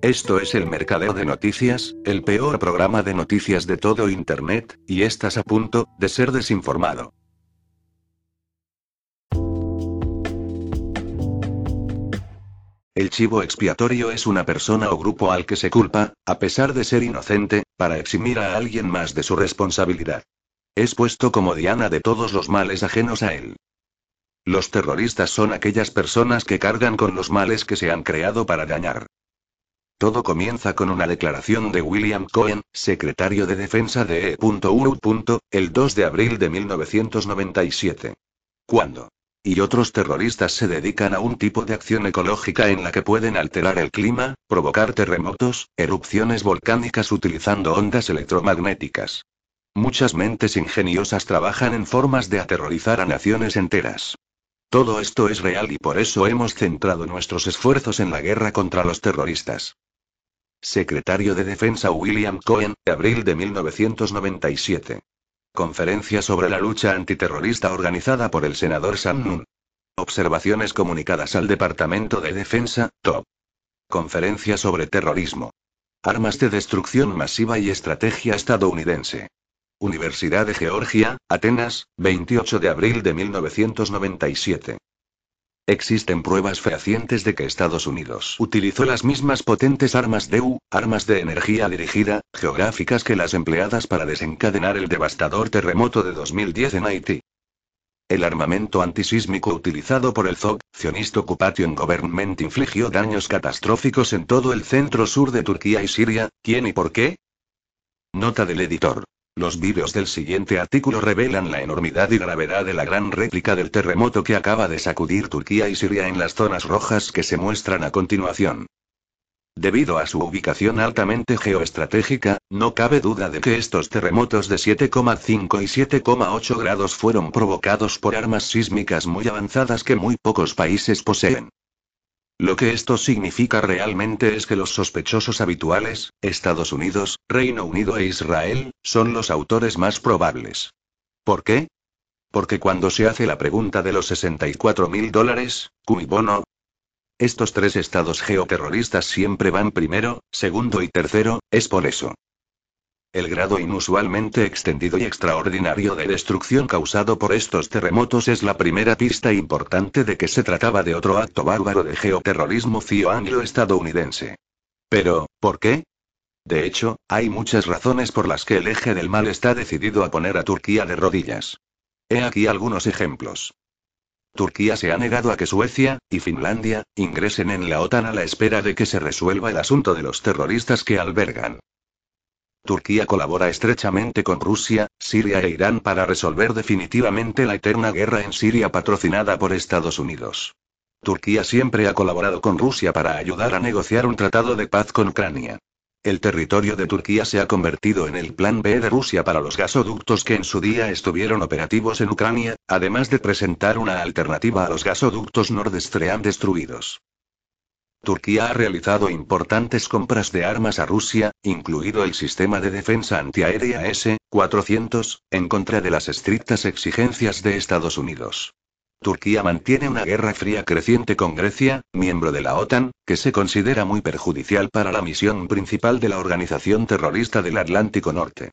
Esto es el Mercadeo de Noticias, el peor programa de noticias de todo Internet, y estás a punto de ser desinformado. El chivo expiatorio es una persona o grupo al que se culpa, a pesar de ser inocente, para eximir a alguien más de su responsabilidad. Es puesto como diana de todos los males ajenos a él. Los terroristas son aquellas personas que cargan con los males que se han creado para dañar. Todo comienza con una declaración de William Cohen, secretario de Defensa de E.U. el 2 de abril de 1997. ¿Cuándo? y otros terroristas se dedican a un tipo de acción ecológica en la que pueden alterar el clima, provocar terremotos, erupciones volcánicas utilizando ondas electromagnéticas. Muchas mentes ingeniosas trabajan en formas de aterrorizar a naciones enteras. Todo esto es real y por eso hemos centrado nuestros esfuerzos en la guerra contra los terroristas. Secretario de Defensa William Cohen, abril de 1997. Conferencia sobre la lucha antiterrorista organizada por el senador Sam Nunn. Observaciones comunicadas al Departamento de Defensa, TOP. Conferencia sobre terrorismo. Armas de destrucción masiva y estrategia estadounidense. Universidad de Georgia, Atenas, 28 de abril de 1997. Existen pruebas fehacientes de que Estados Unidos utilizó las mismas potentes armas DEU, armas de energía dirigida, geográficas que las empleadas para desencadenar el devastador terremoto de 2010 en Haití. El armamento antisísmico utilizado por el ZOG, Zionist Occupation Government, infligió daños catastróficos en todo el centro-sur de Turquía y Siria. ¿Quién y por qué? Nota del editor. Los vídeos del siguiente artículo revelan la enormidad y gravedad de la gran réplica del terremoto que acaba de sacudir Turquía y Siria en las zonas rojas que se muestran a continuación. Debido a su ubicación altamente geoestratégica, no cabe duda de que estos terremotos de 7,5 y 7,8 grados fueron provocados por armas sísmicas muy avanzadas que muy pocos países poseen. Lo que esto significa realmente es que los sospechosos habituales, Estados Unidos, Reino Unido e Israel, son los autores más probables. ¿Por qué? Porque cuando se hace la pregunta de los 64 mil dólares, cui bono? Estos tres estados geoterroristas siempre van primero, segundo y tercero, es por eso. El grado inusualmente extendido y extraordinario de destrucción causado por estos terremotos es la primera pista importante de que se trataba de otro acto bárbaro de geoterrorismo cio-anglo-estadounidense. Pero, ¿por qué? De hecho, hay muchas razones por las que el eje del mal está decidido a poner a Turquía de rodillas. He aquí algunos ejemplos. Turquía se ha negado a que Suecia y Finlandia ingresen en la OTAN a la espera de que se resuelva el asunto de los terroristas que albergan. Turquía colabora estrechamente con Rusia, Siria e Irán para resolver definitivamente la eterna guerra en Siria patrocinada por Estados Unidos. Turquía siempre ha colaborado con Rusia para ayudar a negociar un tratado de paz con Ucrania. El territorio de Turquía se ha convertido en el plan B de Rusia para los gasoductos que en su día estuvieron operativos en Ucrania, además de presentar una alternativa a los gasoductos Nord destruidos. Turquía ha realizado importantes compras de armas a Rusia, incluido el sistema de defensa antiaérea S-400, en contra de las estrictas exigencias de Estados Unidos. Turquía mantiene una guerra fría creciente con Grecia, miembro de la OTAN, que se considera muy perjudicial para la misión principal de la organización terrorista del Atlántico Norte.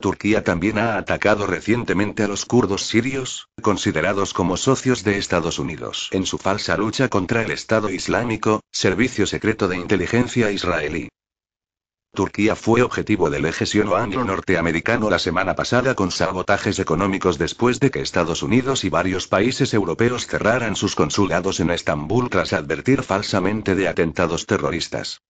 Turquía también ha atacado recientemente a los kurdos sirios, considerados como socios de Estados Unidos en su falsa lucha contra el Estado Islámico, servicio secreto de inteligencia israelí. Turquía fue objetivo del eje siono-anglo-norteamericano la semana pasada con sabotajes económicos después de que Estados Unidos y varios países europeos cerraran sus consulados en Estambul tras advertir falsamente de atentados terroristas.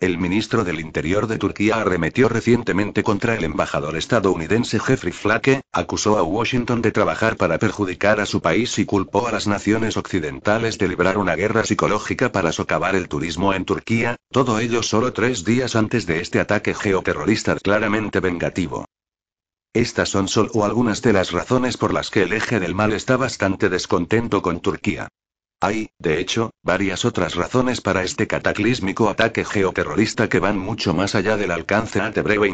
El ministro del Interior de Turquía arremetió recientemente contra el embajador estadounidense Jeffrey Flake, acusó a Washington de trabajar para perjudicar a su país y culpó a las naciones occidentales de librar una guerra psicológica para socavar el turismo en Turquía, todo ello solo tres días antes de este ataque geoterrorista claramente vengativo. Estas son solo algunas de las razones por las que el eje del mal está bastante descontento con Turquía. Hay, de hecho, varias otras razones para este cataclísmico ataque geoterrorista que van mucho más allá del alcance ante breve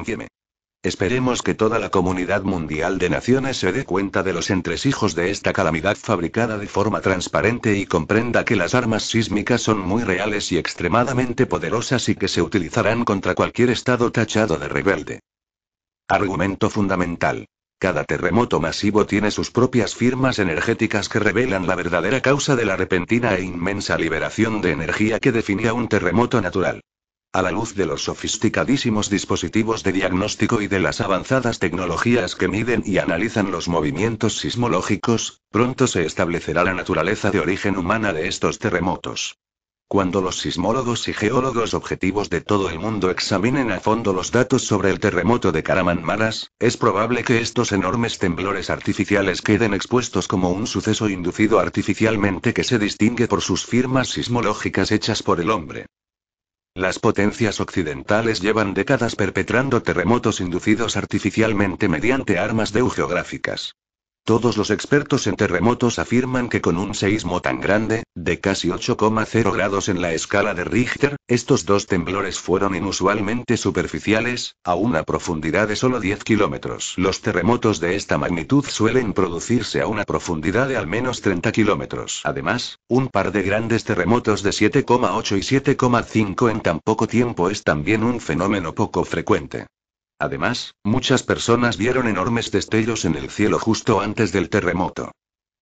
Esperemos que toda la comunidad mundial de naciones se dé cuenta de los entresijos de esta calamidad fabricada de forma transparente y comprenda que las armas sísmicas son muy reales y extremadamente poderosas y que se utilizarán contra cualquier estado tachado de rebelde. Argumento fundamental. Cada terremoto masivo tiene sus propias firmas energéticas que revelan la verdadera causa de la repentina e inmensa liberación de energía que definía un terremoto natural. A la luz de los sofisticadísimos dispositivos de diagnóstico y de las avanzadas tecnologías que miden y analizan los movimientos sismológicos, pronto se establecerá la naturaleza de origen humana de estos terremotos. Cuando los sismólogos y geólogos objetivos de todo el mundo examinen a fondo los datos sobre el terremoto de Maras, es probable que estos enormes temblores artificiales queden expuestos como un suceso inducido artificialmente que se distingue por sus firmas sismológicas hechas por el hombre. Las potencias occidentales llevan décadas perpetrando terremotos inducidos artificialmente mediante armas geográficas. Todos los expertos en terremotos afirman que con un seísmo tan grande, de casi 8,0 grados en la escala de Richter, estos dos temblores fueron inusualmente superficiales, a una profundidad de solo 10 kilómetros. Los terremotos de esta magnitud suelen producirse a una profundidad de al menos 30 kilómetros. Además, un par de grandes terremotos de 7,8 y 7,5 en tan poco tiempo es también un fenómeno poco frecuente. Además, muchas personas vieron enormes destellos en el cielo justo antes del terremoto.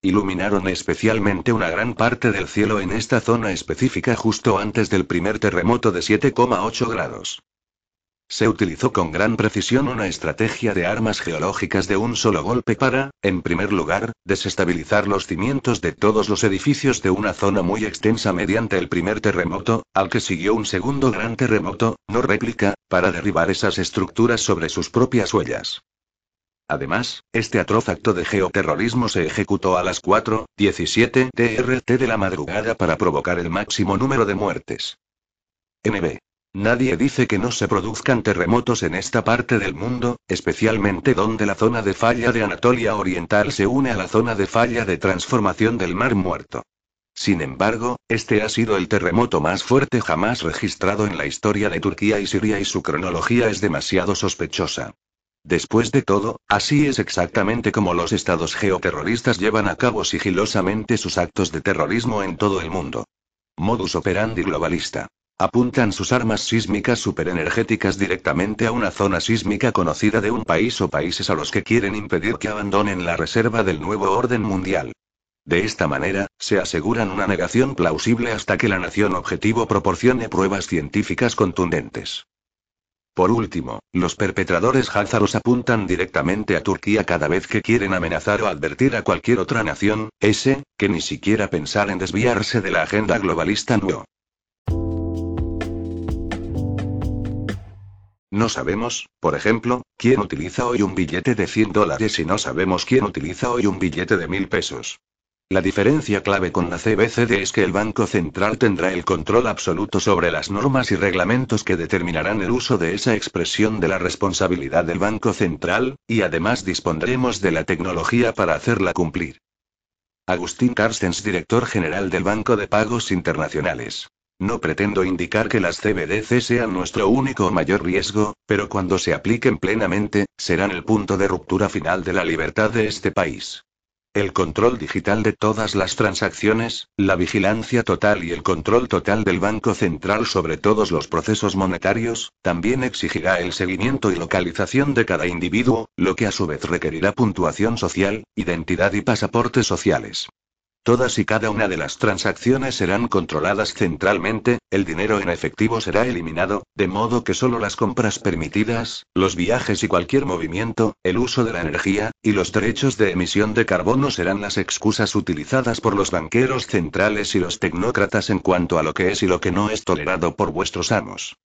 Iluminaron especialmente una gran parte del cielo en esta zona específica justo antes del primer terremoto de 7,8 grados. Se utilizó con gran precisión una estrategia de armas geológicas de un solo golpe para, en primer lugar, desestabilizar los cimientos de todos los edificios de una zona muy extensa mediante el primer terremoto, al que siguió un segundo gran terremoto, no réplica, para derribar esas estructuras sobre sus propias huellas. Además, este atroz acto de geoterrorismo se ejecutó a las 4.17 TRT de la madrugada para provocar el máximo número de muertes. NB. Nadie dice que no se produzcan terremotos en esta parte del mundo, especialmente donde la zona de falla de Anatolia Oriental se une a la zona de falla de transformación del Mar Muerto. Sin embargo, este ha sido el terremoto más fuerte jamás registrado en la historia de Turquía y Siria y su cronología es demasiado sospechosa. Después de todo, así es exactamente como los estados geoterroristas llevan a cabo sigilosamente sus actos de terrorismo en todo el mundo. Modus operandi globalista. Apuntan sus armas sísmicas superenergéticas directamente a una zona sísmica conocida de un país o países a los que quieren impedir que abandonen la reserva del nuevo orden mundial. De esta manera, se aseguran una negación plausible hasta que la nación objetivo proporcione pruebas científicas contundentes. Por último, los perpetradores házaros apuntan directamente a Turquía cada vez que quieren amenazar o advertir a cualquier otra nación, ese, que ni siquiera pensar en desviarse de la agenda globalista no. No sabemos, por ejemplo, quién utiliza hoy un billete de 100 dólares y no sabemos quién utiliza hoy un billete de 1000 pesos. La diferencia clave con la CBCD es que el Banco Central tendrá el control absoluto sobre las normas y reglamentos que determinarán el uso de esa expresión de la responsabilidad del Banco Central, y además dispondremos de la tecnología para hacerla cumplir. Agustín Carstens, director general del Banco de Pagos Internacionales. No pretendo indicar que las CBDC sean nuestro único o mayor riesgo, pero cuando se apliquen plenamente, serán el punto de ruptura final de la libertad de este país. El control digital de todas las transacciones, la vigilancia total y el control total del Banco Central sobre todos los procesos monetarios, también exigirá el seguimiento y localización de cada individuo, lo que a su vez requerirá puntuación social, identidad y pasaportes sociales. Todas y cada una de las transacciones serán controladas centralmente, el dinero en efectivo será eliminado, de modo que solo las compras permitidas, los viajes y cualquier movimiento, el uso de la energía, y los derechos de emisión de carbono serán las excusas utilizadas por los banqueros centrales y los tecnócratas en cuanto a lo que es y lo que no es tolerado por vuestros amos.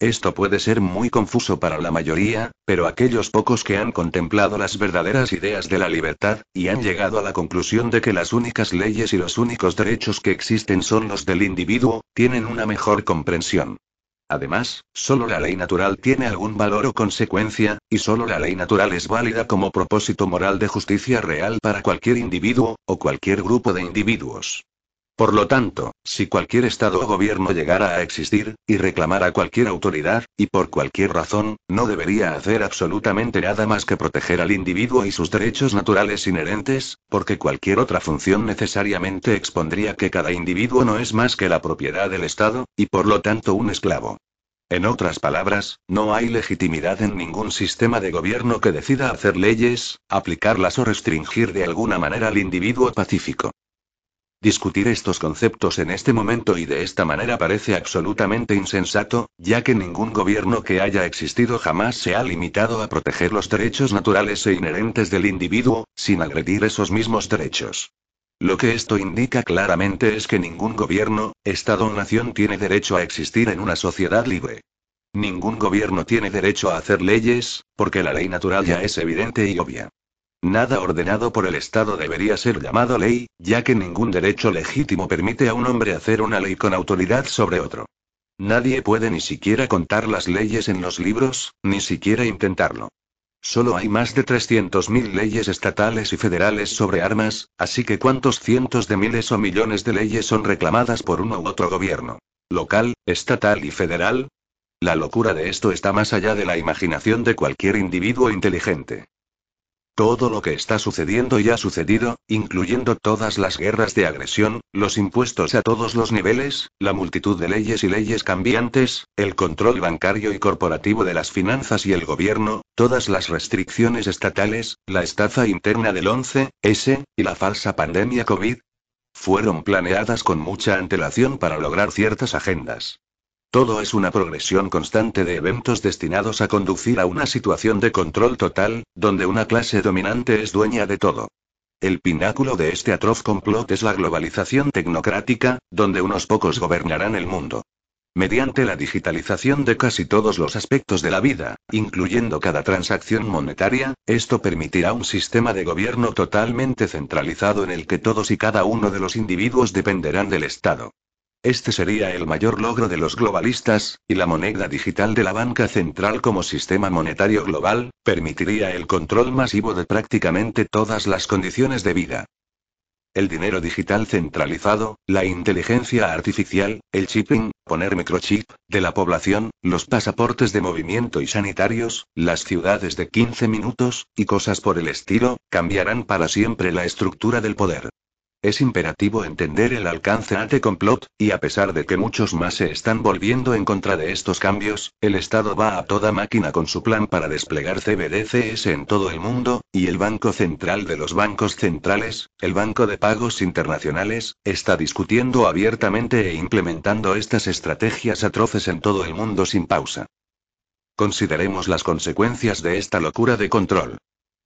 Esto puede ser muy confuso para la mayoría, pero aquellos pocos que han contemplado las verdaderas ideas de la libertad, y han llegado a la conclusión de que las únicas leyes y los únicos derechos que existen son los del individuo, tienen una mejor comprensión. Además, solo la ley natural tiene algún valor o consecuencia, y solo la ley natural es válida como propósito moral de justicia real para cualquier individuo, o cualquier grupo de individuos. Por lo tanto, si cualquier Estado o gobierno llegara a existir, y reclamara cualquier autoridad, y por cualquier razón, no debería hacer absolutamente nada más que proteger al individuo y sus derechos naturales inherentes, porque cualquier otra función necesariamente expondría que cada individuo no es más que la propiedad del Estado, y por lo tanto un esclavo. En otras palabras, no hay legitimidad en ningún sistema de gobierno que decida hacer leyes, aplicarlas o restringir de alguna manera al individuo pacífico. Discutir estos conceptos en este momento y de esta manera parece absolutamente insensato, ya que ningún gobierno que haya existido jamás se ha limitado a proteger los derechos naturales e inherentes del individuo, sin agredir esos mismos derechos. Lo que esto indica claramente es que ningún gobierno, Estado o nación tiene derecho a existir en una sociedad libre. Ningún gobierno tiene derecho a hacer leyes, porque la ley natural ya es evidente y obvia. Nada ordenado por el Estado debería ser llamado ley, ya que ningún derecho legítimo permite a un hombre hacer una ley con autoridad sobre otro. Nadie puede ni siquiera contar las leyes en los libros, ni siquiera intentarlo. Solo hay más de 300.000 leyes estatales y federales sobre armas, así que cuántos cientos de miles o millones de leyes son reclamadas por uno u otro gobierno. Local, estatal y federal. La locura de esto está más allá de la imaginación de cualquier individuo inteligente. Todo lo que está sucediendo y ha sucedido, incluyendo todas las guerras de agresión, los impuestos a todos los niveles, la multitud de leyes y leyes cambiantes, el control bancario y corporativo de las finanzas y el gobierno, todas las restricciones estatales, la estafa interna del 11S, y la falsa pandemia COVID, fueron planeadas con mucha antelación para lograr ciertas agendas. Todo es una progresión constante de eventos destinados a conducir a una situación de control total, donde una clase dominante es dueña de todo. El pináculo de este atroz complot es la globalización tecnocrática, donde unos pocos gobernarán el mundo. Mediante la digitalización de casi todos los aspectos de la vida, incluyendo cada transacción monetaria, esto permitirá un sistema de gobierno totalmente centralizado en el que todos y cada uno de los individuos dependerán del Estado. Este sería el mayor logro de los globalistas, y la moneda digital de la banca central como sistema monetario global, permitiría el control masivo de prácticamente todas las condiciones de vida. El dinero digital centralizado, la inteligencia artificial, el chipping, poner microchip, de la población, los pasaportes de movimiento y sanitarios, las ciudades de 15 minutos, y cosas por el estilo, cambiarán para siempre la estructura del poder. Es imperativo entender el alcance ante complot, y a pesar de que muchos más se están volviendo en contra de estos cambios, el Estado va a toda máquina con su plan para desplegar CBDCs en todo el mundo, y el Banco Central de los Bancos Centrales, el Banco de Pagos Internacionales, está discutiendo abiertamente e implementando estas estrategias atroces en todo el mundo sin pausa. Consideremos las consecuencias de esta locura de control.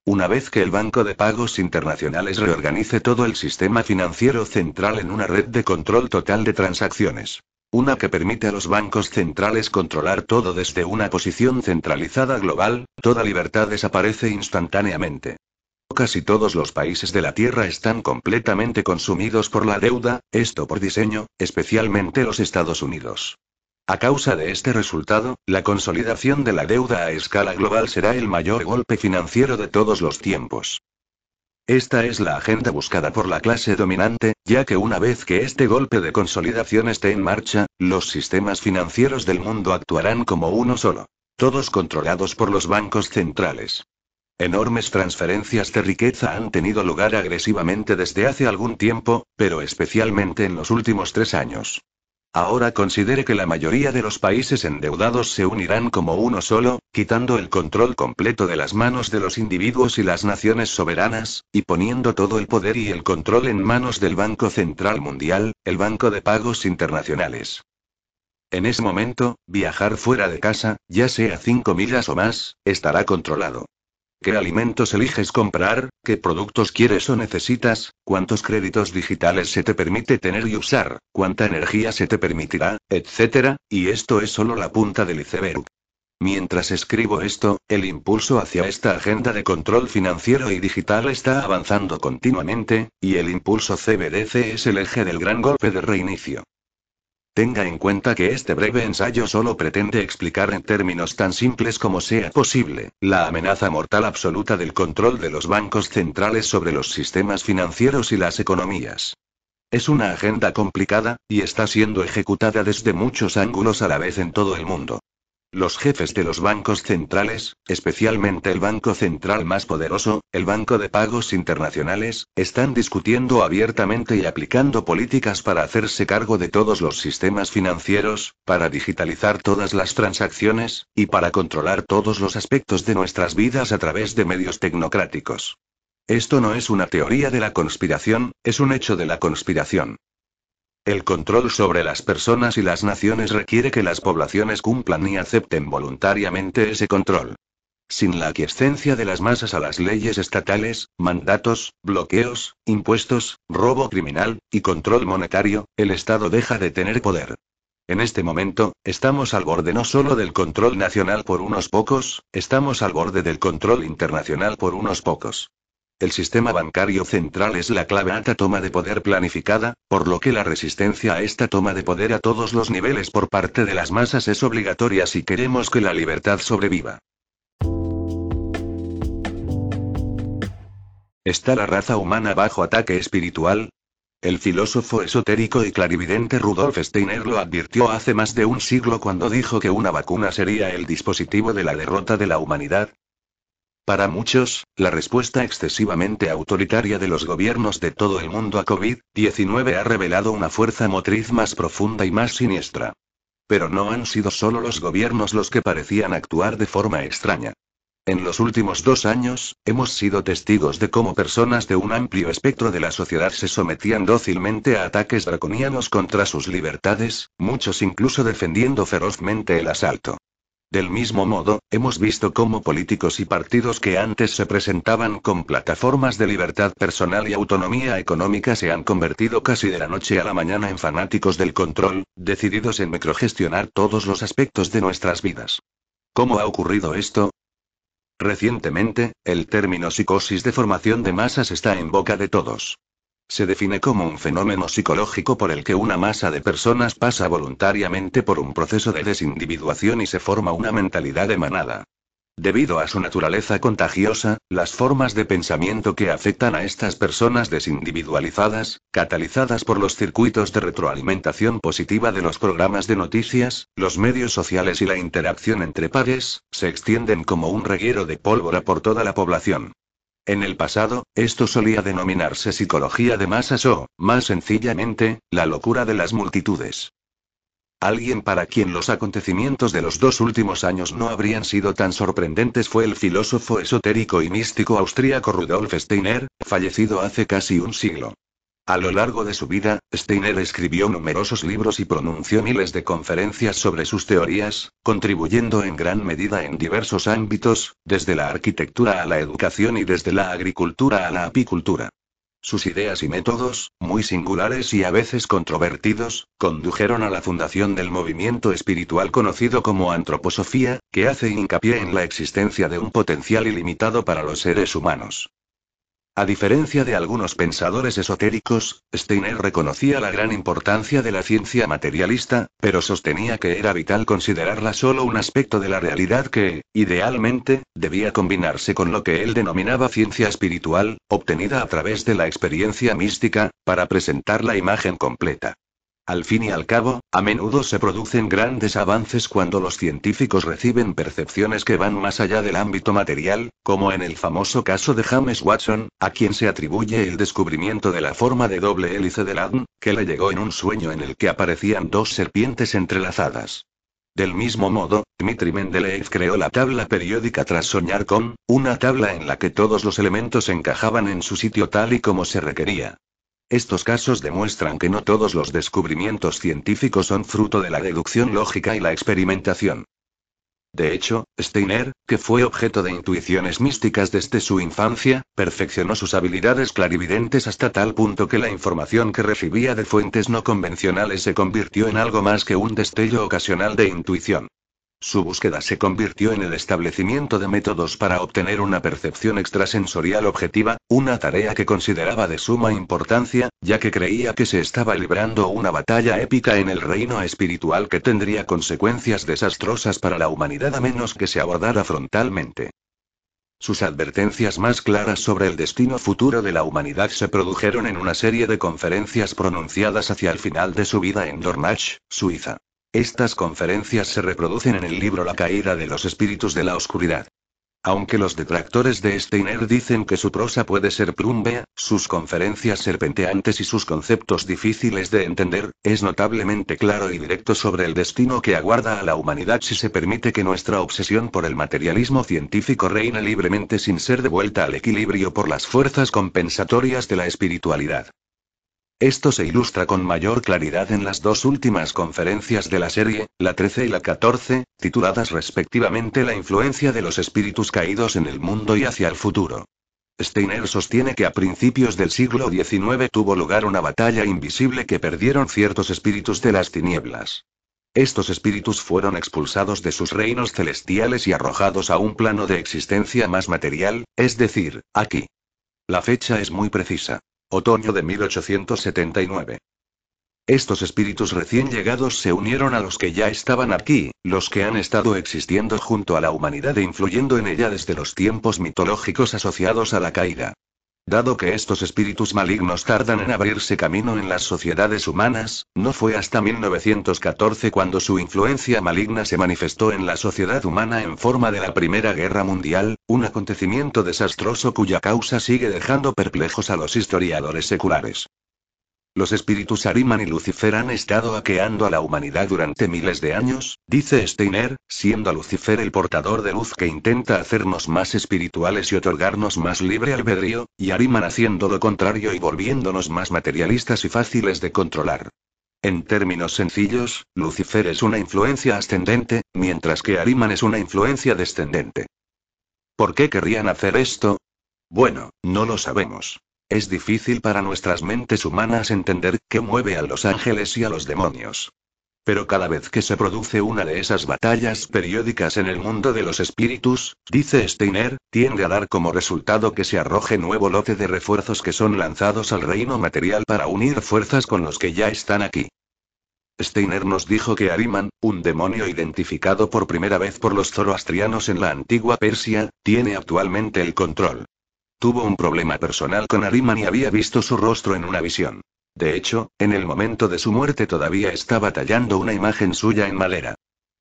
Una vez que el Banco de Pagos Internacionales reorganice todo el sistema financiero central en una red de control total de transacciones. Una que permite a los bancos centrales controlar todo desde una posición centralizada global, toda libertad desaparece instantáneamente. Casi todos los países de la Tierra están completamente consumidos por la deuda, esto por diseño, especialmente los Estados Unidos. A causa de este resultado, la consolidación de la deuda a escala global será el mayor golpe financiero de todos los tiempos. Esta es la agenda buscada por la clase dominante, ya que una vez que este golpe de consolidación esté en marcha, los sistemas financieros del mundo actuarán como uno solo. Todos controlados por los bancos centrales. Enormes transferencias de riqueza han tenido lugar agresivamente desde hace algún tiempo, pero especialmente en los últimos tres años. Ahora considere que la mayoría de los países endeudados se unirán como uno solo, quitando el control completo de las manos de los individuos y las naciones soberanas, y poniendo todo el poder y el control en manos del Banco Central Mundial, el Banco de Pagos Internacionales. En ese momento, viajar fuera de casa, ya sea cinco millas o más, estará controlado. ¿Qué alimentos eliges comprar? ¿Qué productos quieres o necesitas? ¿Cuántos créditos digitales se te permite tener y usar? ¿Cuánta energía se te permitirá? Etcétera, y esto es solo la punta del iceberg. Mientras escribo esto, el impulso hacia esta agenda de control financiero y digital está avanzando continuamente, y el impulso CBDC es el eje del gran golpe de reinicio. Tenga en cuenta que este breve ensayo solo pretende explicar en términos tan simples como sea posible, la amenaza mortal absoluta del control de los bancos centrales sobre los sistemas financieros y las economías. Es una agenda complicada, y está siendo ejecutada desde muchos ángulos a la vez en todo el mundo. Los jefes de los bancos centrales, especialmente el banco central más poderoso, el Banco de Pagos Internacionales, están discutiendo abiertamente y aplicando políticas para hacerse cargo de todos los sistemas financieros, para digitalizar todas las transacciones, y para controlar todos los aspectos de nuestras vidas a través de medios tecnocráticos. Esto no es una teoría de la conspiración, es un hecho de la conspiración. El control sobre las personas y las naciones requiere que las poblaciones cumplan y acepten voluntariamente ese control. Sin la aquiescencia de las masas a las leyes estatales, mandatos, bloqueos, impuestos, robo criminal, y control monetario, el Estado deja de tener poder. En este momento, estamos al borde no solo del control nacional por unos pocos, estamos al borde del control internacional por unos pocos. El sistema bancario central es la clave a esta toma de poder planificada, por lo que la resistencia a esta toma de poder a todos los niveles por parte de las masas es obligatoria si queremos que la libertad sobreviva. ¿Está la raza humana bajo ataque espiritual? El filósofo esotérico y clarividente Rudolf Steiner lo advirtió hace más de un siglo cuando dijo que una vacuna sería el dispositivo de la derrota de la humanidad, para muchos, la respuesta excesivamente autoritaria de los gobiernos de todo el mundo a COVID-19 ha revelado una fuerza motriz más profunda y más siniestra. Pero no han sido solo los gobiernos los que parecían actuar de forma extraña. En los últimos dos años, hemos sido testigos de cómo personas de un amplio espectro de la sociedad se sometían dócilmente a ataques draconianos contra sus libertades, muchos incluso defendiendo ferozmente el asalto. Del mismo modo, hemos visto cómo políticos y partidos que antes se presentaban con plataformas de libertad personal y autonomía económica se han convertido casi de la noche a la mañana en fanáticos del control, decididos en microgestionar todos los aspectos de nuestras vidas. ¿Cómo ha ocurrido esto? Recientemente, el término psicosis de formación de masas está en boca de todos. Se define como un fenómeno psicológico por el que una masa de personas pasa voluntariamente por un proceso de desindividuación y se forma una mentalidad de manada. Debido a su naturaleza contagiosa, las formas de pensamiento que afectan a estas personas desindividualizadas, catalizadas por los circuitos de retroalimentación positiva de los programas de noticias, los medios sociales y la interacción entre pares, se extienden como un reguero de pólvora por toda la población. En el pasado, esto solía denominarse psicología de masas o, más sencillamente, la locura de las multitudes. Alguien para quien los acontecimientos de los dos últimos años no habrían sido tan sorprendentes fue el filósofo esotérico y místico austríaco Rudolf Steiner, fallecido hace casi un siglo. A lo largo de su vida, Steiner escribió numerosos libros y pronunció miles de conferencias sobre sus teorías, contribuyendo en gran medida en diversos ámbitos, desde la arquitectura a la educación y desde la agricultura a la apicultura. Sus ideas y métodos, muy singulares y a veces controvertidos, condujeron a la fundación del movimiento espiritual conocido como antroposofía, que hace hincapié en la existencia de un potencial ilimitado para los seres humanos. A diferencia de algunos pensadores esotéricos, Steiner reconocía la gran importancia de la ciencia materialista, pero sostenía que era vital considerarla solo un aspecto de la realidad que, idealmente, debía combinarse con lo que él denominaba ciencia espiritual, obtenida a través de la experiencia mística, para presentar la imagen completa. Al fin y al cabo, a menudo se producen grandes avances cuando los científicos reciben percepciones que van más allá del ámbito material, como en el famoso caso de James Watson, a quien se atribuye el descubrimiento de la forma de doble hélice del ADN, que le llegó en un sueño en el que aparecían dos serpientes entrelazadas. Del mismo modo, Dmitri Mendeleev creó la tabla periódica tras soñar con, una tabla en la que todos los elementos encajaban en su sitio tal y como se requería. Estos casos demuestran que no todos los descubrimientos científicos son fruto de la deducción lógica y la experimentación. De hecho, Steiner, que fue objeto de intuiciones místicas desde su infancia, perfeccionó sus habilidades clarividentes hasta tal punto que la información que recibía de fuentes no convencionales se convirtió en algo más que un destello ocasional de intuición. Su búsqueda se convirtió en el establecimiento de métodos para obtener una percepción extrasensorial objetiva, una tarea que consideraba de suma importancia, ya que creía que se estaba librando una batalla épica en el reino espiritual que tendría consecuencias desastrosas para la humanidad a menos que se abordara frontalmente. Sus advertencias más claras sobre el destino futuro de la humanidad se produjeron en una serie de conferencias pronunciadas hacia el final de su vida en Dornach, Suiza. Estas conferencias se reproducen en el libro La caída de los espíritus de la oscuridad. Aunque los detractores de Steiner dicen que su prosa puede ser plumbea, sus conferencias serpenteantes y sus conceptos difíciles de entender, es notablemente claro y directo sobre el destino que aguarda a la humanidad si se permite que nuestra obsesión por el materialismo científico reine libremente sin ser devuelta al equilibrio por las fuerzas compensatorias de la espiritualidad. Esto se ilustra con mayor claridad en las dos últimas conferencias de la serie, la 13 y la 14, tituladas respectivamente La influencia de los espíritus caídos en el mundo y hacia el futuro. Steiner sostiene que a principios del siglo XIX tuvo lugar una batalla invisible que perdieron ciertos espíritus de las tinieblas. Estos espíritus fueron expulsados de sus reinos celestiales y arrojados a un plano de existencia más material, es decir, aquí. La fecha es muy precisa. Otoño de 1879. Estos espíritus recién llegados se unieron a los que ya estaban aquí, los que han estado existiendo junto a la humanidad e influyendo en ella desde los tiempos mitológicos asociados a la caída. Dado que estos espíritus malignos tardan en abrirse camino en las sociedades humanas, no fue hasta 1914 cuando su influencia maligna se manifestó en la sociedad humana en forma de la Primera Guerra Mundial, un acontecimiento desastroso cuya causa sigue dejando perplejos a los historiadores seculares. Los espíritus Ariman y Lucifer han estado aqueando a la humanidad durante miles de años, dice Steiner, siendo Lucifer el portador de luz que intenta hacernos más espirituales y otorgarnos más libre albedrío, y Ariman haciendo lo contrario y volviéndonos más materialistas y fáciles de controlar. En términos sencillos, Lucifer es una influencia ascendente, mientras que Ariman es una influencia descendente. ¿Por qué querrían hacer esto? Bueno, no lo sabemos. Es difícil para nuestras mentes humanas entender qué mueve a los ángeles y a los demonios. Pero cada vez que se produce una de esas batallas periódicas en el mundo de los espíritus, dice Steiner, tiende a dar como resultado que se arroje nuevo lote de refuerzos que son lanzados al reino material para unir fuerzas con los que ya están aquí. Steiner nos dijo que Ariman, un demonio identificado por primera vez por los zoroastrianos en la antigua Persia, tiene actualmente el control. Tuvo un problema personal con Ariman y había visto su rostro en una visión. De hecho, en el momento de su muerte todavía estaba tallando una imagen suya en madera.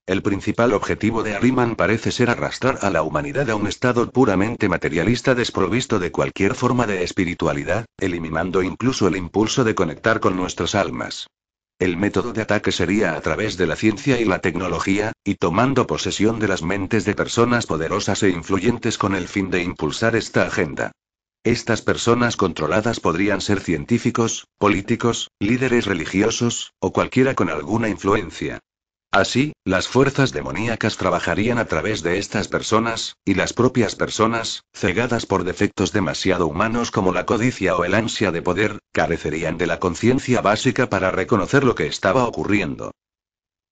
El principal objetivo de Ariman parece ser arrastrar a la humanidad a un estado puramente materialista desprovisto de cualquier forma de espiritualidad, eliminando incluso el impulso de conectar con nuestras almas. El método de ataque sería a través de la ciencia y la tecnología, y tomando posesión de las mentes de personas poderosas e influyentes con el fin de impulsar esta agenda. Estas personas controladas podrían ser científicos, políticos, líderes religiosos, o cualquiera con alguna influencia. Así, las fuerzas demoníacas trabajarían a través de estas personas, y las propias personas, cegadas por defectos demasiado humanos como la codicia o el ansia de poder, carecerían de la conciencia básica para reconocer lo que estaba ocurriendo.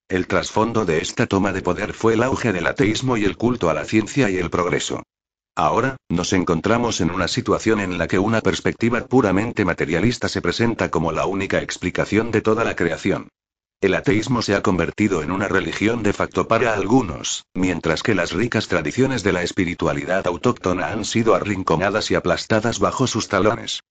El trasfondo de esta toma de poder fue el auge del ateísmo y el culto a la ciencia y el progreso. Ahora, nos encontramos en una situación en la que una perspectiva puramente materialista se presenta como la única explicación de toda la creación. El ateísmo se ha convertido en una religión de facto para algunos, mientras que las ricas tradiciones de la espiritualidad autóctona han sido arrinconadas y aplastadas bajo sus talones.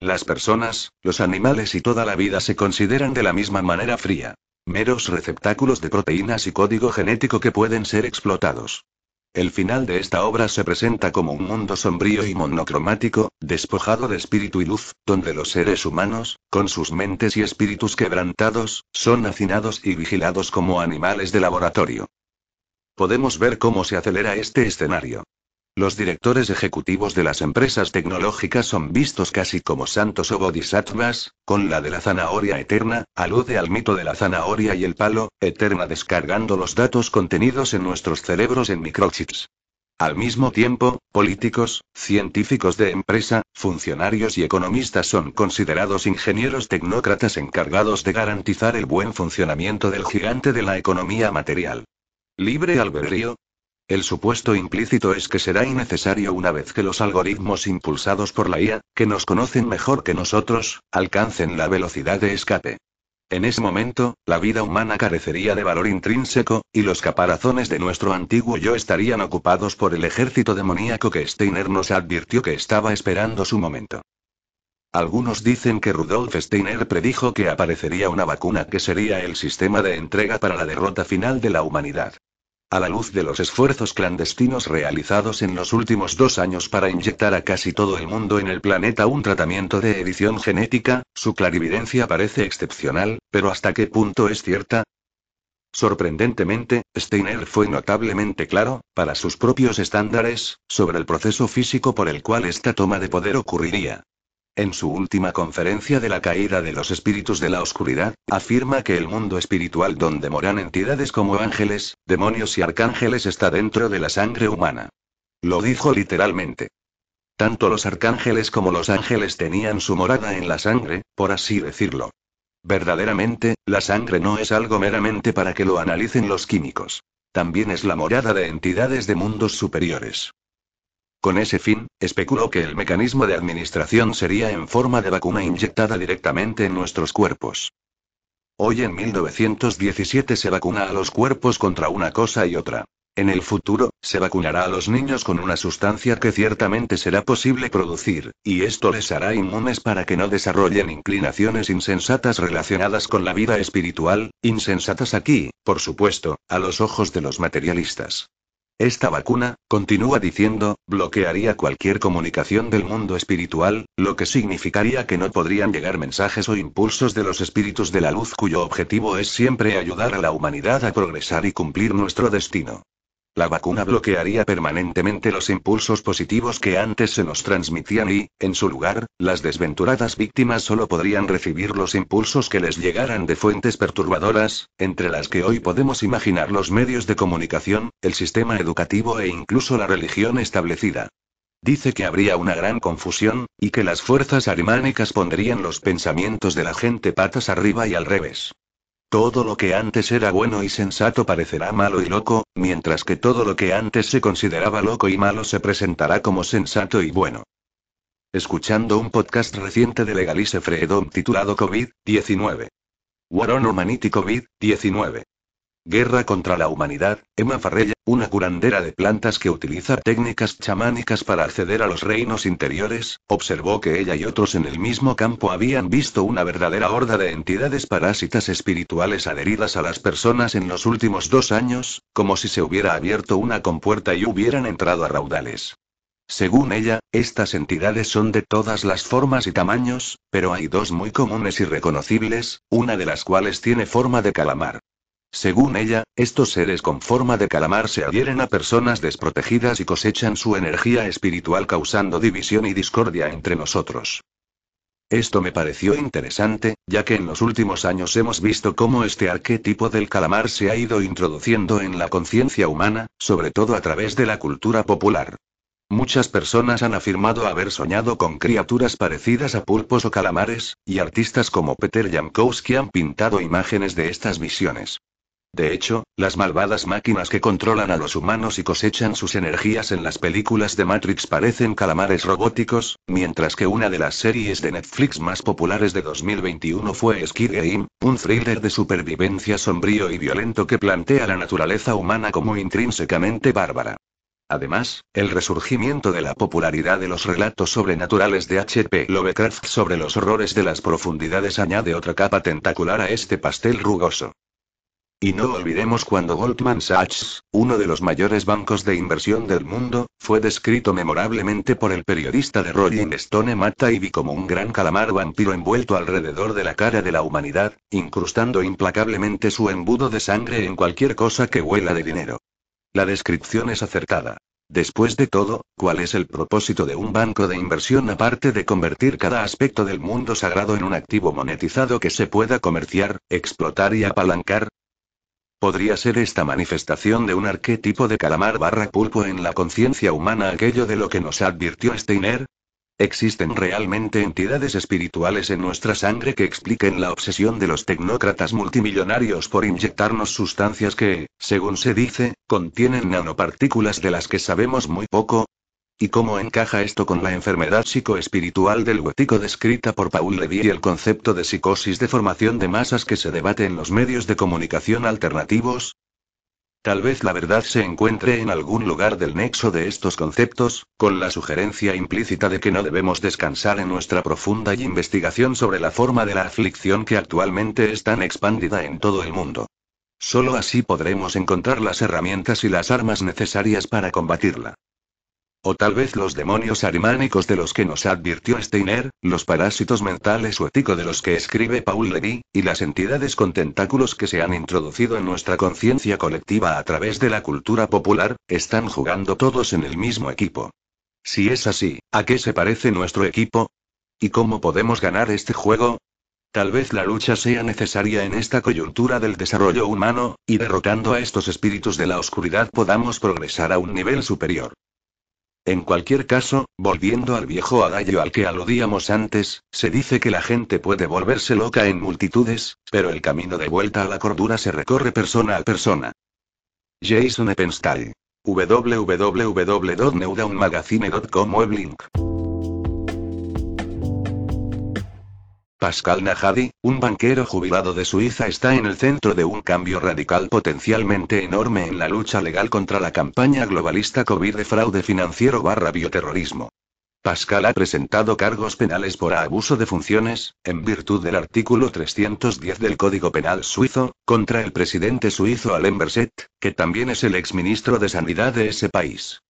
Las personas, los animales y toda la vida se consideran de la misma manera fría. Meros receptáculos de proteínas y código genético que pueden ser explotados. El final de esta obra se presenta como un mundo sombrío y monocromático, despojado de espíritu y luz, donde los seres humanos, con sus mentes y espíritus quebrantados, son hacinados y vigilados como animales de laboratorio. Podemos ver cómo se acelera este escenario. Los directores ejecutivos de las empresas tecnológicas son vistos casi como santos o bodhisattvas, con la de la zanahoria eterna, alude al mito de la zanahoria y el palo, eterna descargando los datos contenidos en nuestros cerebros en microchips. Al mismo tiempo, políticos, científicos de empresa, funcionarios y economistas son considerados ingenieros tecnócratas encargados de garantizar el buen funcionamiento del gigante de la economía material. ¿Libre albedrío? El supuesto implícito es que será innecesario una vez que los algoritmos impulsados por la IA, que nos conocen mejor que nosotros, alcancen la velocidad de escape. En ese momento, la vida humana carecería de valor intrínseco, y los caparazones de nuestro antiguo yo estarían ocupados por el ejército demoníaco que Steiner nos advirtió que estaba esperando su momento. Algunos dicen que Rudolf Steiner predijo que aparecería una vacuna que sería el sistema de entrega para la derrota final de la humanidad. A la luz de los esfuerzos clandestinos realizados en los últimos dos años para inyectar a casi todo el mundo en el planeta un tratamiento de edición genética, su clarividencia parece excepcional, pero ¿hasta qué punto es cierta? Sorprendentemente, Steiner fue notablemente claro, para sus propios estándares, sobre el proceso físico por el cual esta toma de poder ocurriría. En su última conferencia de la caída de los espíritus de la oscuridad, afirma que el mundo espiritual donde moran entidades como ángeles, demonios y arcángeles está dentro de la sangre humana. Lo dijo literalmente. Tanto los arcángeles como los ángeles tenían su morada en la sangre, por así decirlo. Verdaderamente, la sangre no es algo meramente para que lo analicen los químicos. También es la morada de entidades de mundos superiores. Con ese fin, especuló que el mecanismo de administración sería en forma de vacuna inyectada directamente en nuestros cuerpos. Hoy en 1917 se vacuna a los cuerpos contra una cosa y otra. En el futuro, se vacunará a los niños con una sustancia que ciertamente será posible producir, y esto les hará inmunes para que no desarrollen inclinaciones insensatas relacionadas con la vida espiritual, insensatas aquí, por supuesto, a los ojos de los materialistas. Esta vacuna, continúa diciendo, bloquearía cualquier comunicación del mundo espiritual, lo que significaría que no podrían llegar mensajes o impulsos de los espíritus de la luz cuyo objetivo es siempre ayudar a la humanidad a progresar y cumplir nuestro destino. La vacuna bloquearía permanentemente los impulsos positivos que antes se nos transmitían y, en su lugar, las desventuradas víctimas solo podrían recibir los impulsos que les llegaran de fuentes perturbadoras, entre las que hoy podemos imaginar los medios de comunicación, el sistema educativo e incluso la religión establecida. Dice que habría una gran confusión, y que las fuerzas arimánicas pondrían los pensamientos de la gente patas arriba y al revés. Todo lo que antes era bueno y sensato parecerá malo y loco, mientras que todo lo que antes se consideraba loco y malo se presentará como sensato y bueno. Escuchando un podcast reciente de Legalize Freedom titulado COVID-19. War on Humanity COVID-19. Guerra contra la humanidad, Emma Farrella, una curandera de plantas que utiliza técnicas chamánicas para acceder a los reinos interiores, observó que ella y otros en el mismo campo habían visto una verdadera horda de entidades parásitas espirituales adheridas a las personas en los últimos dos años, como si se hubiera abierto una compuerta y hubieran entrado a raudales. Según ella, estas entidades son de todas las formas y tamaños, pero hay dos muy comunes y reconocibles, una de las cuales tiene forma de calamar. Según ella, estos seres con forma de calamar se adhieren a personas desprotegidas y cosechan su energía espiritual causando división y discordia entre nosotros. Esto me pareció interesante, ya que en los últimos años hemos visto cómo este arquetipo del calamar se ha ido introduciendo en la conciencia humana, sobre todo a través de la cultura popular. Muchas personas han afirmado haber soñado con criaturas parecidas a pulpos o calamares, y artistas como Peter Jankowski han pintado imágenes de estas visiones. De hecho, las malvadas máquinas que controlan a los humanos y cosechan sus energías en las películas de Matrix parecen calamares robóticos, mientras que una de las series de Netflix más populares de 2021 fue Skid Game, un thriller de supervivencia sombrío y violento que plantea la naturaleza humana como intrínsecamente bárbara. Además, el resurgimiento de la popularidad de los relatos sobrenaturales de H.P. Lovecraft sobre los horrores de las profundidades añade otra capa tentacular a este pastel rugoso. Y no olvidemos cuando Goldman Sachs, uno de los mayores bancos de inversión del mundo, fue descrito memorablemente por el periodista de Rolling Stone Matt Taibbi como un gran calamar vampiro envuelto alrededor de la cara de la humanidad, incrustando implacablemente su embudo de sangre en cualquier cosa que huela de dinero. La descripción es acertada. Después de todo, ¿cuál es el propósito de un banco de inversión aparte de convertir cada aspecto del mundo sagrado en un activo monetizado que se pueda comerciar, explotar y apalancar? ¿Podría ser esta manifestación de un arquetipo de calamar barra pulpo en la conciencia humana aquello de lo que nos advirtió Steiner? ¿Existen realmente entidades espirituales en nuestra sangre que expliquen la obsesión de los tecnócratas multimillonarios por inyectarnos sustancias que, según se dice, contienen nanopartículas de las que sabemos muy poco? ¿Y cómo encaja esto con la enfermedad psicoespiritual del huetico descrita por Paul Levy y el concepto de psicosis de formación de masas que se debate en los medios de comunicación alternativos? Tal vez la verdad se encuentre en algún lugar del nexo de estos conceptos, con la sugerencia implícita de que no debemos descansar en nuestra profunda investigación sobre la forma de la aflicción que actualmente es tan expandida en todo el mundo. Solo así podremos encontrar las herramientas y las armas necesarias para combatirla. O tal vez los demonios arimánicos de los que nos advirtió Steiner, los parásitos mentales o ético de los que escribe Paul Levy, y las entidades con tentáculos que se han introducido en nuestra conciencia colectiva a través de la cultura popular, están jugando todos en el mismo equipo. Si es así, ¿a qué se parece nuestro equipo? ¿Y cómo podemos ganar este juego? Tal vez la lucha sea necesaria en esta coyuntura del desarrollo humano, y derrotando a estos espíritus de la oscuridad podamos progresar a un nivel superior. En cualquier caso, volviendo al viejo adagio al que aludíamos antes, se dice que la gente puede volverse loca en multitudes, pero el camino de vuelta a la cordura se recorre persona a persona. Jason Eppenstall. www.neudaunmagazine.com Weblink. Pascal Nahadi, un banquero jubilado de Suiza, está en el centro de un cambio radical potencialmente enorme en la lucha legal contra la campaña globalista COVID de fraude financiero barra bioterrorismo. Pascal ha presentado cargos penales por abuso de funciones, en virtud del artículo 310 del Código Penal suizo, contra el presidente suizo Alain Berset, que también es el exministro de Sanidad de ese país.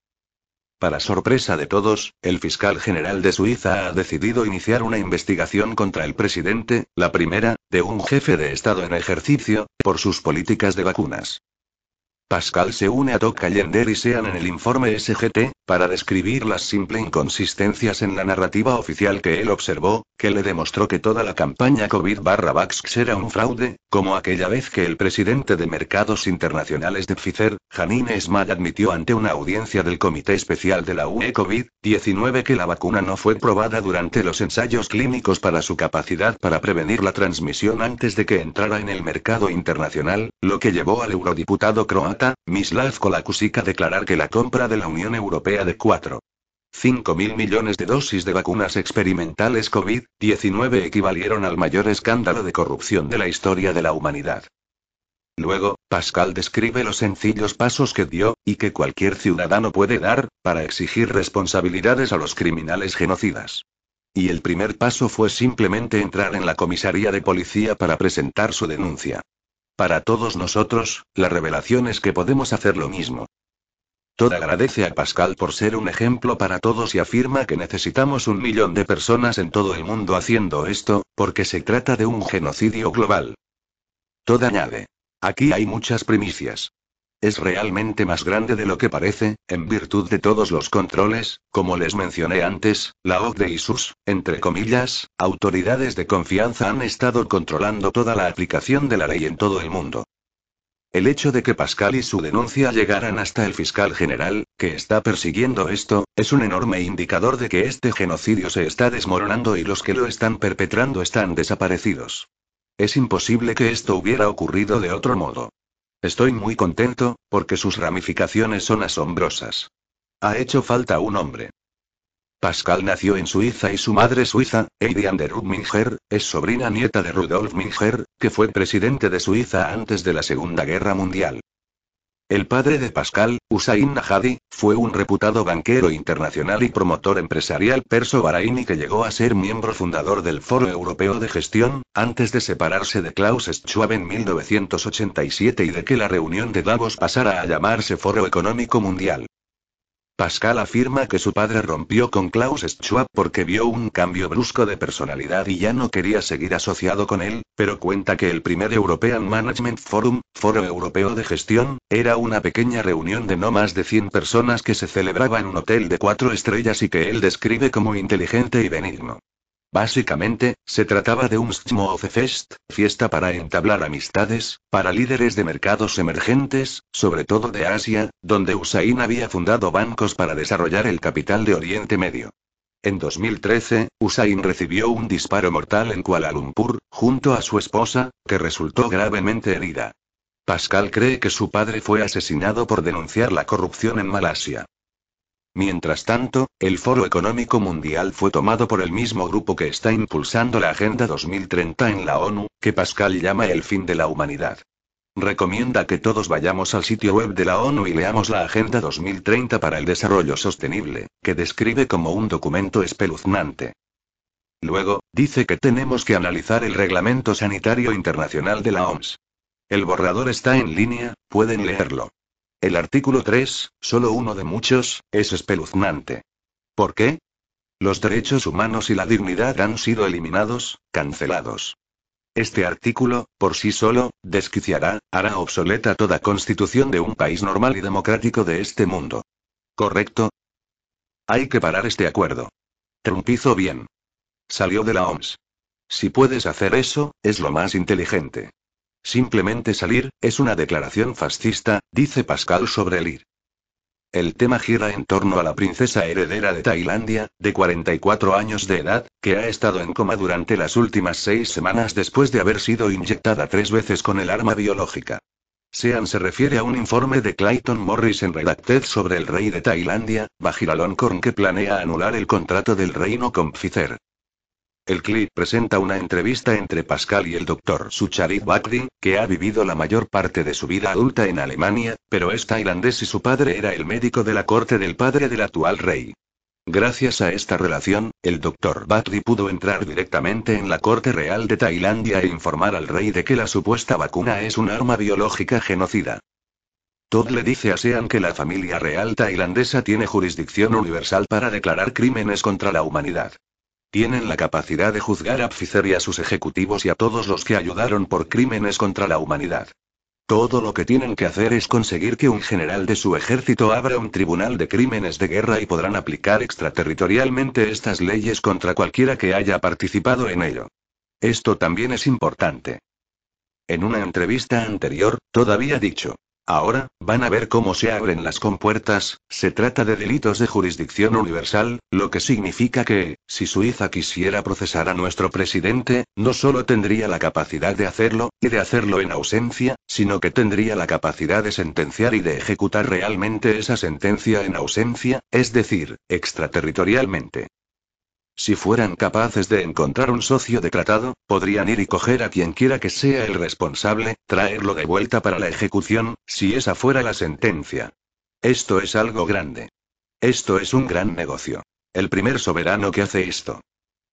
Para sorpresa de todos, el fiscal general de Suiza ha decidido iniciar una investigación contra el presidente, la primera, de un jefe de Estado en ejercicio, por sus políticas de vacunas. Pascal se une a Toca Yender y Sean en el informe SGT, para describir las simple inconsistencias en la narrativa oficial que él observó, que le demostró que toda la campaña COVID-Vax era un fraude, como aquella vez que el presidente de Mercados Internacionales de Pfizer, Janine Small admitió ante una audiencia del Comité Especial de la UE COVID-19 que la vacuna no fue probada durante los ensayos clínicos para su capacidad para prevenir la transmisión antes de que entrara en el mercado internacional, lo que llevó al eurodiputado croata Mislav Kolakusic a declarar que la compra de la Unión Europea de 4,5 mil millones de dosis de vacunas experimentales COVID-19 equivalieron al mayor escándalo de corrupción de la historia de la humanidad. Luego, Pascal describe los sencillos pasos que dio, y que cualquier ciudadano puede dar, para exigir responsabilidades a los criminales genocidas. Y el primer paso fue simplemente entrar en la comisaría de policía para presentar su denuncia. Para todos nosotros, la revelación es que podemos hacer lo mismo. Todd agradece a Pascal por ser un ejemplo para todos y afirma que necesitamos un millón de personas en todo el mundo haciendo esto, porque se trata de un genocidio global. Todd añade. Aquí hay muchas primicias. Es realmente más grande de lo que parece, en virtud de todos los controles, como les mencioné antes, la OCDE y sus, entre comillas, autoridades de confianza han estado controlando toda la aplicación de la ley en todo el mundo. El hecho de que Pascal y su denuncia llegaran hasta el fiscal general, que está persiguiendo esto, es un enorme indicador de que este genocidio se está desmoronando y los que lo están perpetrando están desaparecidos. Es imposible que esto hubiera ocurrido de otro modo. Estoy muy contento, porque sus ramificaciones son asombrosas. Ha hecho falta un hombre. Pascal nació en Suiza y su madre suiza, Heidi Anderud Minger, es sobrina nieta de Rudolf Minger, que fue presidente de Suiza antes de la Segunda Guerra Mundial. El padre de Pascal, Usain Nahadi, fue un reputado banquero internacional y promotor empresarial perso baraini que llegó a ser miembro fundador del Foro Europeo de Gestión, antes de separarse de Klaus Schwab en 1987 y de que la reunión de Davos pasara a llamarse Foro Económico Mundial. Pascal afirma que su padre rompió con Klaus Schwab porque vio un cambio brusco de personalidad y ya no quería seguir asociado con él, pero cuenta que el primer European Management Forum, Foro Europeo de Gestión, era una pequeña reunión de no más de 100 personas que se celebraba en un hotel de cuatro estrellas y que él describe como inteligente y benigno. Básicamente, se trataba de un Fest, fiesta para entablar amistades, para líderes de mercados emergentes, sobre todo de Asia, donde Usain había fundado bancos para desarrollar el capital de Oriente Medio. En 2013, Usain recibió un disparo mortal en Kuala Lumpur, junto a su esposa, que resultó gravemente herida. Pascal cree que su padre fue asesinado por denunciar la corrupción en Malasia. Mientras tanto, el Foro Económico Mundial fue tomado por el mismo grupo que está impulsando la Agenda 2030 en la ONU, que Pascal llama el fin de la humanidad. Recomienda que todos vayamos al sitio web de la ONU y leamos la Agenda 2030 para el Desarrollo Sostenible, que describe como un documento espeluznante. Luego, dice que tenemos que analizar el Reglamento Sanitario Internacional de la OMS. El borrador está en línea, pueden leerlo. El artículo 3, solo uno de muchos, es espeluznante. ¿Por qué? Los derechos humanos y la dignidad han sido eliminados, cancelados. Este artículo, por sí solo, desquiciará, hará obsoleta toda constitución de un país normal y democrático de este mundo. ¿Correcto? Hay que parar este acuerdo. Trump hizo bien. Salió de la OMS. Si puedes hacer eso, es lo más inteligente. Simplemente salir, es una declaración fascista, dice Pascal sobre el IR. El tema gira en torno a la princesa heredera de Tailandia, de 44 años de edad, que ha estado en coma durante las últimas seis semanas después de haber sido inyectada tres veces con el arma biológica. Sean se refiere a un informe de Clayton Morris en Redacted sobre el rey de Tailandia, Vajiralongkorn que planea anular el contrato del reino con Pfizer. El clip presenta una entrevista entre Pascal y el Dr. Sucharit Bakri, que ha vivido la mayor parte de su vida adulta en Alemania, pero es tailandés y su padre era el médico de la corte del padre del actual rey. Gracias a esta relación, el Dr. Bakri pudo entrar directamente en la corte real de Tailandia e informar al rey de que la supuesta vacuna es un arma biológica genocida. Todd le dice a Sean que la familia real tailandesa tiene jurisdicción universal para declarar crímenes contra la humanidad. Tienen la capacidad de juzgar a Pfizer y a sus ejecutivos y a todos los que ayudaron por crímenes contra la humanidad. Todo lo que tienen que hacer es conseguir que un general de su ejército abra un tribunal de crímenes de guerra y podrán aplicar extraterritorialmente estas leyes contra cualquiera que haya participado en ello. Esto también es importante. En una entrevista anterior, todavía dicho, Ahora, van a ver cómo se abren las compuertas, se trata de delitos de jurisdicción universal, lo que significa que, si Suiza quisiera procesar a nuestro presidente, no solo tendría la capacidad de hacerlo, y de hacerlo en ausencia, sino que tendría la capacidad de sentenciar y de ejecutar realmente esa sentencia en ausencia, es decir, extraterritorialmente. Si fueran capaces de encontrar un socio de tratado, podrían ir y coger a quien quiera que sea el responsable, traerlo de vuelta para la ejecución, si esa fuera la sentencia. Esto es algo grande. Esto es un gran negocio. El primer soberano que hace esto.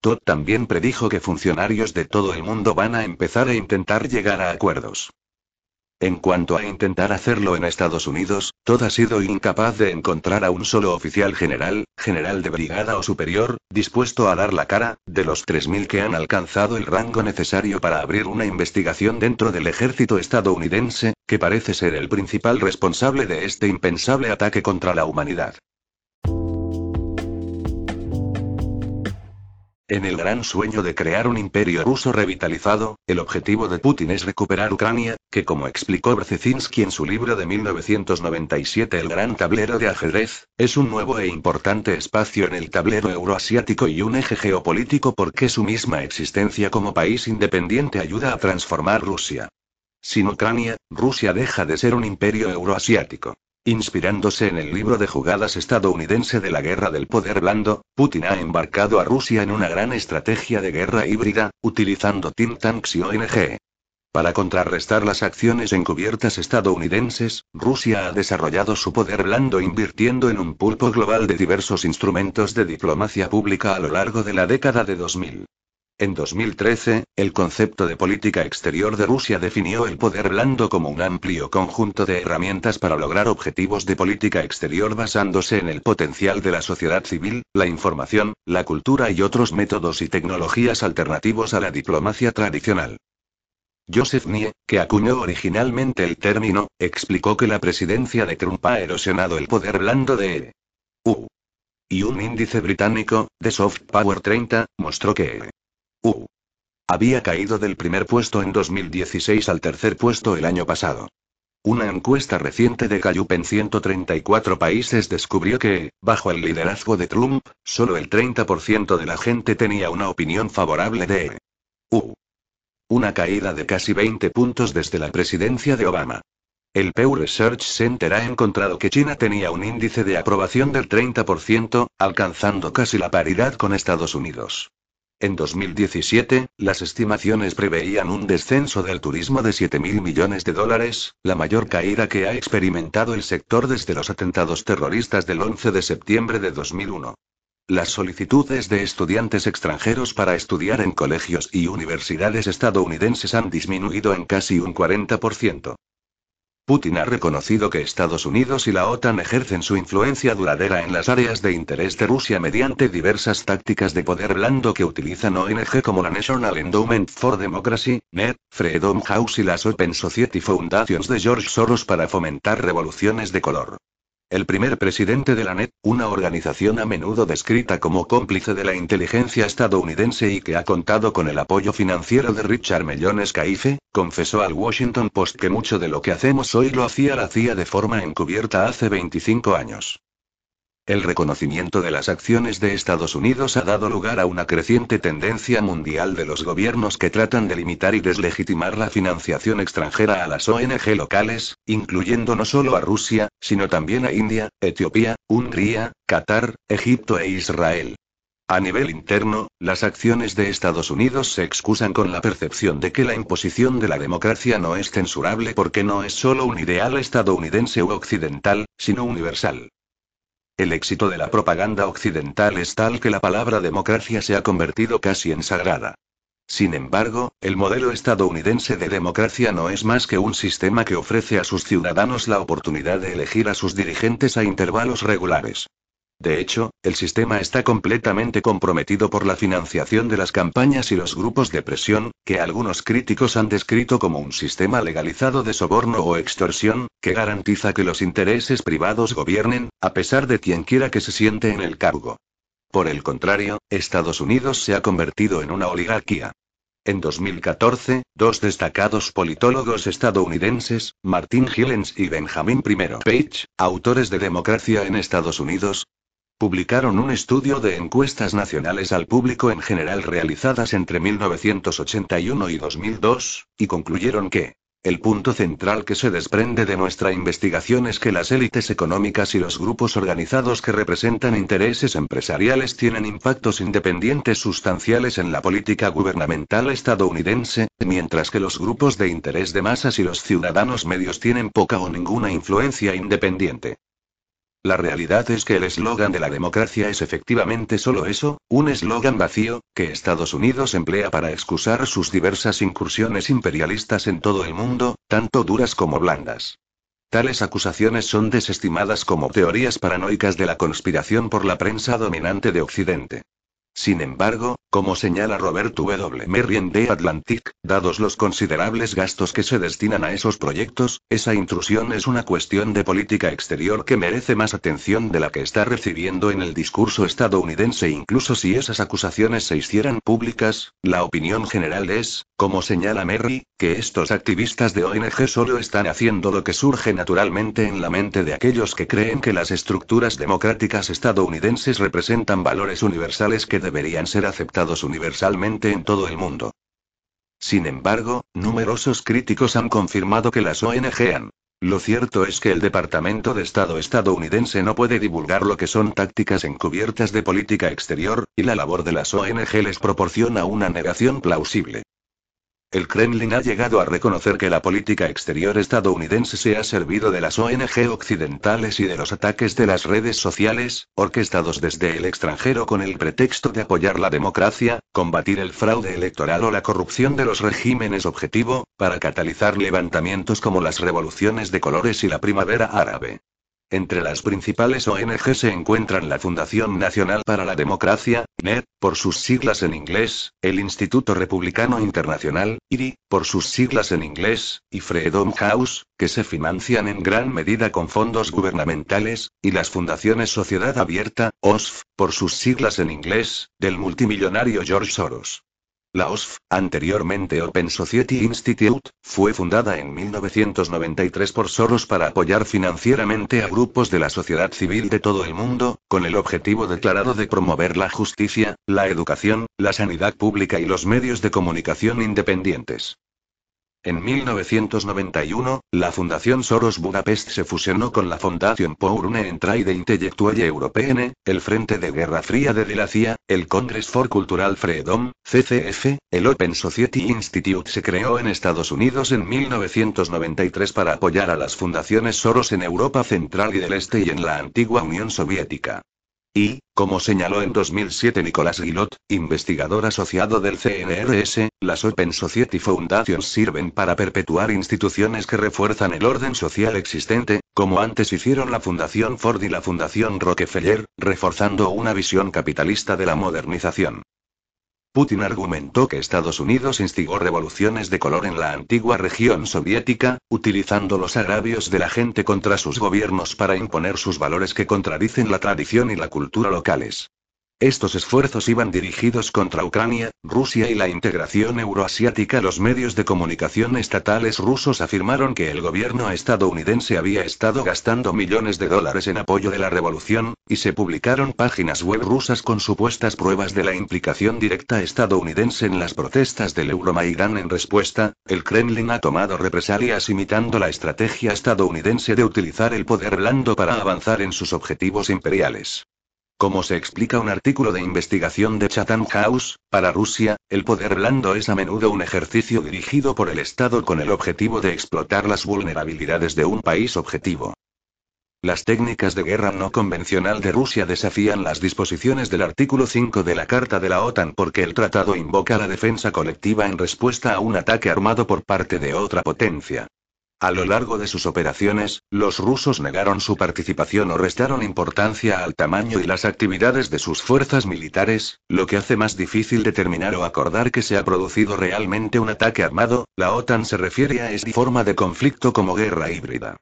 Todd también predijo que funcionarios de todo el mundo van a empezar a intentar llegar a acuerdos. En cuanto a intentar hacerlo en Estados Unidos, Todd ha sido incapaz de encontrar a un solo oficial general, general de brigada o superior, dispuesto a dar la cara, de los 3.000 que han alcanzado el rango necesario para abrir una investigación dentro del ejército estadounidense, que parece ser el principal responsable de este impensable ataque contra la humanidad. En el gran sueño de crear un imperio ruso revitalizado, el objetivo de Putin es recuperar Ucrania, que como explicó Brzezinski en su libro de 1997 El gran tablero de ajedrez, es un nuevo e importante espacio en el tablero euroasiático y un eje geopolítico porque su misma existencia como país independiente ayuda a transformar Rusia. Sin Ucrania, Rusia deja de ser un imperio euroasiático. Inspirándose en el libro de jugadas estadounidense de la guerra del poder blando, Putin ha embarcado a Rusia en una gran estrategia de guerra híbrida, utilizando think tanks y ONG. Para contrarrestar las acciones encubiertas estadounidenses, Rusia ha desarrollado su poder blando invirtiendo en un pulpo global de diversos instrumentos de diplomacia pública a lo largo de la década de 2000. En 2013, el concepto de política exterior de Rusia definió el poder blando como un amplio conjunto de herramientas para lograr objetivos de política exterior basándose en el potencial de la sociedad civil, la información, la cultura y otros métodos y tecnologías alternativos a la diplomacia tradicional. Joseph Nie, que acuñó originalmente el término, explicó que la presidencia de Trump ha erosionado el poder blando de U. Y un índice británico, de Soft Power 30, mostró que Había caído del primer puesto en 2016 al tercer puesto el año pasado. Una encuesta reciente de Gallup en 134 países descubrió que, bajo el liderazgo de Trump, solo el 30% de la gente tenía una opinión favorable de U. Una caída de casi 20 puntos desde la presidencia de Obama. El Pew Research Center ha encontrado que China tenía un índice de aprobación del 30%, alcanzando casi la paridad con Estados Unidos. En 2017, las estimaciones preveían un descenso del turismo de 7.000 millones de dólares, la mayor caída que ha experimentado el sector desde los atentados terroristas del 11 de septiembre de 2001. Las solicitudes de estudiantes extranjeros para estudiar en colegios y universidades estadounidenses han disminuido en casi un 40%. Putin ha reconocido que Estados Unidos y la OTAN ejercen su influencia duradera en las áreas de interés de Rusia mediante diversas tácticas de poder blando que utilizan ONG como la National Endowment for Democracy, NET, Freedom House y las Open Society Foundations de George Soros para fomentar revoluciones de color. El primer presidente de la NET, una organización a menudo descrita como cómplice de la inteligencia estadounidense y que ha contado con el apoyo financiero de Richard Mellones Caife, confesó al Washington Post que mucho de lo que hacemos hoy lo hacía la CIA de forma encubierta hace 25 años. El reconocimiento de las acciones de Estados Unidos ha dado lugar a una creciente tendencia mundial de los gobiernos que tratan de limitar y deslegitimar la financiación extranjera a las ONG locales, incluyendo no solo a Rusia, sino también a India, Etiopía, Hungría, Qatar, Egipto e Israel. A nivel interno, las acciones de Estados Unidos se excusan con la percepción de que la imposición de la democracia no es censurable porque no es solo un ideal estadounidense u occidental, sino universal. El éxito de la propaganda occidental es tal que la palabra democracia se ha convertido casi en sagrada. Sin embargo, el modelo estadounidense de democracia no es más que un sistema que ofrece a sus ciudadanos la oportunidad de elegir a sus dirigentes a intervalos regulares. De hecho, el sistema está completamente comprometido por la financiación de las campañas y los grupos de presión, que algunos críticos han descrito como un sistema legalizado de soborno o extorsión, que garantiza que los intereses privados gobiernen, a pesar de quien quiera que se siente en el cargo. Por el contrario, Estados Unidos se ha convertido en una oligarquía. En 2014, dos destacados politólogos estadounidenses, Martin Hillens y Benjamin I. Page, autores de Democracia en Estados Unidos, Publicaron un estudio de encuestas nacionales al público en general realizadas entre 1981 y 2002, y concluyeron que, el punto central que se desprende de nuestra investigación es que las élites económicas y los grupos organizados que representan intereses empresariales tienen impactos independientes sustanciales en la política gubernamental estadounidense, mientras que los grupos de interés de masas y los ciudadanos medios tienen poca o ninguna influencia independiente. La realidad es que el eslogan de la democracia es efectivamente solo eso, un eslogan vacío, que Estados Unidos emplea para excusar sus diversas incursiones imperialistas en todo el mundo, tanto duras como blandas. Tales acusaciones son desestimadas como teorías paranoicas de la conspiración por la prensa dominante de Occidente. Sin embargo, como señala Robert W. Merriam de Atlantic, dados los considerables gastos que se destinan a esos proyectos, esa intrusión es una cuestión de política exterior que merece más atención de la que está recibiendo en el discurso estadounidense. Incluso si esas acusaciones se hicieran públicas, la opinión general es, como señala Merry, que estos activistas de ONG solo están haciendo lo que surge naturalmente en la mente de aquellos que creen que las estructuras democráticas estadounidenses representan valores universales que deberían ser aceptados universalmente en todo el mundo. Sin embargo, numerosos críticos han confirmado que las ONG han. Lo cierto es que el Departamento de Estado estadounidense no puede divulgar lo que son tácticas encubiertas de política exterior, y la labor de las ONG les proporciona una negación plausible. El Kremlin ha llegado a reconocer que la política exterior estadounidense se ha servido de las ONG occidentales y de los ataques de las redes sociales, orquestados desde el extranjero con el pretexto de apoyar la democracia, combatir el fraude electoral o la corrupción de los regímenes objetivo, para catalizar levantamientos como las revoluciones de colores y la primavera árabe. Entre las principales ONG se encuentran la Fundación Nacional para la Democracia, NED, por sus siglas en inglés, el Instituto Republicano Internacional, IRI, por sus siglas en inglés, y Freedom House, que se financian en gran medida con fondos gubernamentales, y las fundaciones Sociedad Abierta, OSF, por sus siglas en inglés, del multimillonario George Soros. La OSF, anteriormente Open Society Institute, fue fundada en 1993 por Soros para apoyar financieramente a grupos de la sociedad civil de todo el mundo, con el objetivo declarado de promover la justicia, la educación, la sanidad pública y los medios de comunicación independientes. En 1991, la Fundación Soros Budapest se fusionó con la Fundación pour une entraide intellectuelle européenne, el Frente de Guerra Fría de la CIA, el Congress for Cultural Freedom, CCF, el Open Society Institute se creó en Estados Unidos en 1993 para apoyar a las fundaciones Soros en Europa Central y del Este y en la antigua Unión Soviética. Y, como señaló en 2007 Nicolás Guillot, investigador asociado del CNRS, las Open Society Foundations sirven para perpetuar instituciones que refuerzan el orden social existente, como antes hicieron la Fundación Ford y la Fundación Rockefeller, reforzando una visión capitalista de la modernización. Putin argumentó que Estados Unidos instigó revoluciones de color en la antigua región soviética, utilizando los agravios de la gente contra sus gobiernos para imponer sus valores que contradicen la tradición y la cultura locales. Estos esfuerzos iban dirigidos contra Ucrania, Rusia y la integración euroasiática. Los medios de comunicación estatales rusos afirmaron que el gobierno estadounidense había estado gastando millones de dólares en apoyo de la revolución, y se publicaron páginas web rusas con supuestas pruebas de la implicación directa estadounidense en las protestas del Euromaidán. En respuesta, el Kremlin ha tomado represalias imitando la estrategia estadounidense de utilizar el poder blando para avanzar en sus objetivos imperiales. Como se explica un artículo de investigación de Chatham House, para Rusia, el poder blando es a menudo un ejercicio dirigido por el Estado con el objetivo de explotar las vulnerabilidades de un país objetivo. Las técnicas de guerra no convencional de Rusia desafían las disposiciones del artículo 5 de la Carta de la OTAN porque el tratado invoca la defensa colectiva en respuesta a un ataque armado por parte de otra potencia. A lo largo de sus operaciones, los rusos negaron su participación o restaron importancia al tamaño y las actividades de sus fuerzas militares, lo que hace más difícil determinar o acordar que se ha producido realmente un ataque armado. La OTAN se refiere a esta forma de conflicto como guerra híbrida.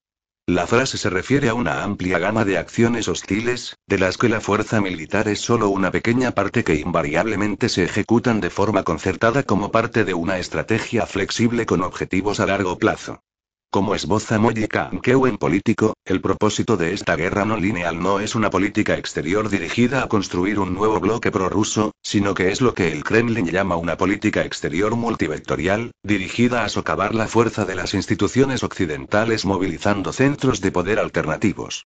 La frase se refiere a una amplia gama de acciones hostiles, de las que la fuerza militar es solo una pequeña parte que invariablemente se ejecutan de forma concertada como parte de una estrategia flexible con objetivos a largo plazo. Como esboza Moji en político, el propósito de esta guerra no lineal no es una política exterior dirigida a construir un nuevo bloque prorruso, sino que es lo que el Kremlin llama una política exterior multivectorial, dirigida a socavar la fuerza de las instituciones occidentales movilizando centros de poder alternativos.